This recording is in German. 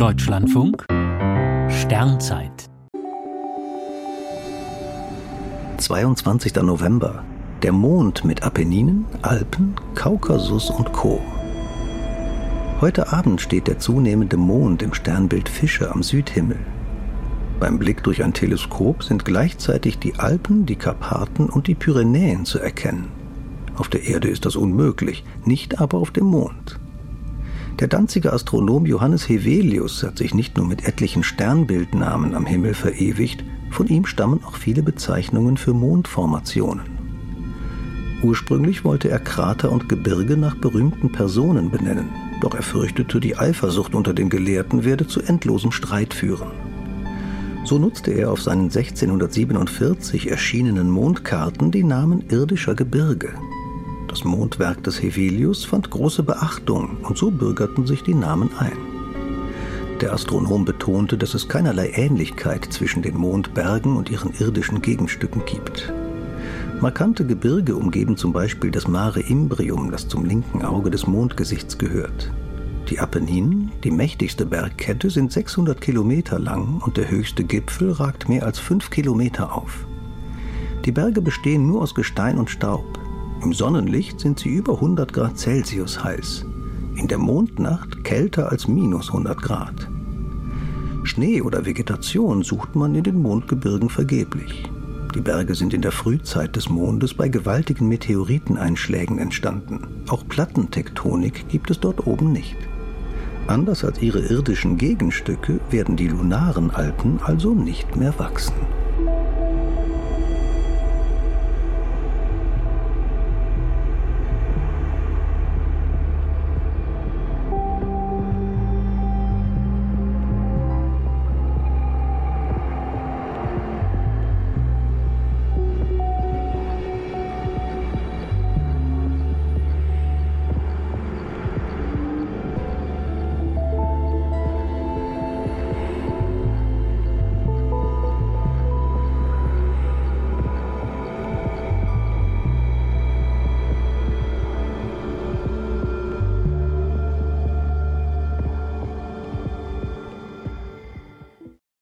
Deutschlandfunk Sternzeit 22. November. Der Mond mit Apenninen, Alpen, Kaukasus und Co. Heute Abend steht der zunehmende Mond im Sternbild Fische am Südhimmel. Beim Blick durch ein Teleskop sind gleichzeitig die Alpen, die Karpaten und die Pyrenäen zu erkennen. Auf der Erde ist das unmöglich, nicht aber auf dem Mond. Der Danziger Astronom Johannes Hevelius hat sich nicht nur mit etlichen Sternbildnamen am Himmel verewigt, von ihm stammen auch viele Bezeichnungen für Mondformationen. Ursprünglich wollte er Krater und Gebirge nach berühmten Personen benennen, doch er fürchtete, die Eifersucht unter den Gelehrten werde zu endlosem Streit führen. So nutzte er auf seinen 1647 erschienenen Mondkarten die Namen irdischer Gebirge, das Mondwerk des Hevelius fand große Beachtung und so bürgerten sich die Namen ein. Der Astronom betonte, dass es keinerlei Ähnlichkeit zwischen den Mondbergen und ihren irdischen Gegenstücken gibt. Markante Gebirge umgeben zum Beispiel das Mare Imbrium, das zum linken Auge des Mondgesichts gehört. Die Apenninen, die mächtigste Bergkette, sind 600 Kilometer lang und der höchste Gipfel ragt mehr als 5 Kilometer auf. Die Berge bestehen nur aus Gestein und Staub. Im Sonnenlicht sind sie über 100 Grad Celsius heiß, in der Mondnacht kälter als minus 100 Grad. Schnee oder Vegetation sucht man in den Mondgebirgen vergeblich. Die Berge sind in der Frühzeit des Mondes bei gewaltigen Meteoriteneinschlägen entstanden. Auch Plattentektonik gibt es dort oben nicht. Anders als ihre irdischen Gegenstücke werden die lunaren Alpen also nicht mehr wachsen.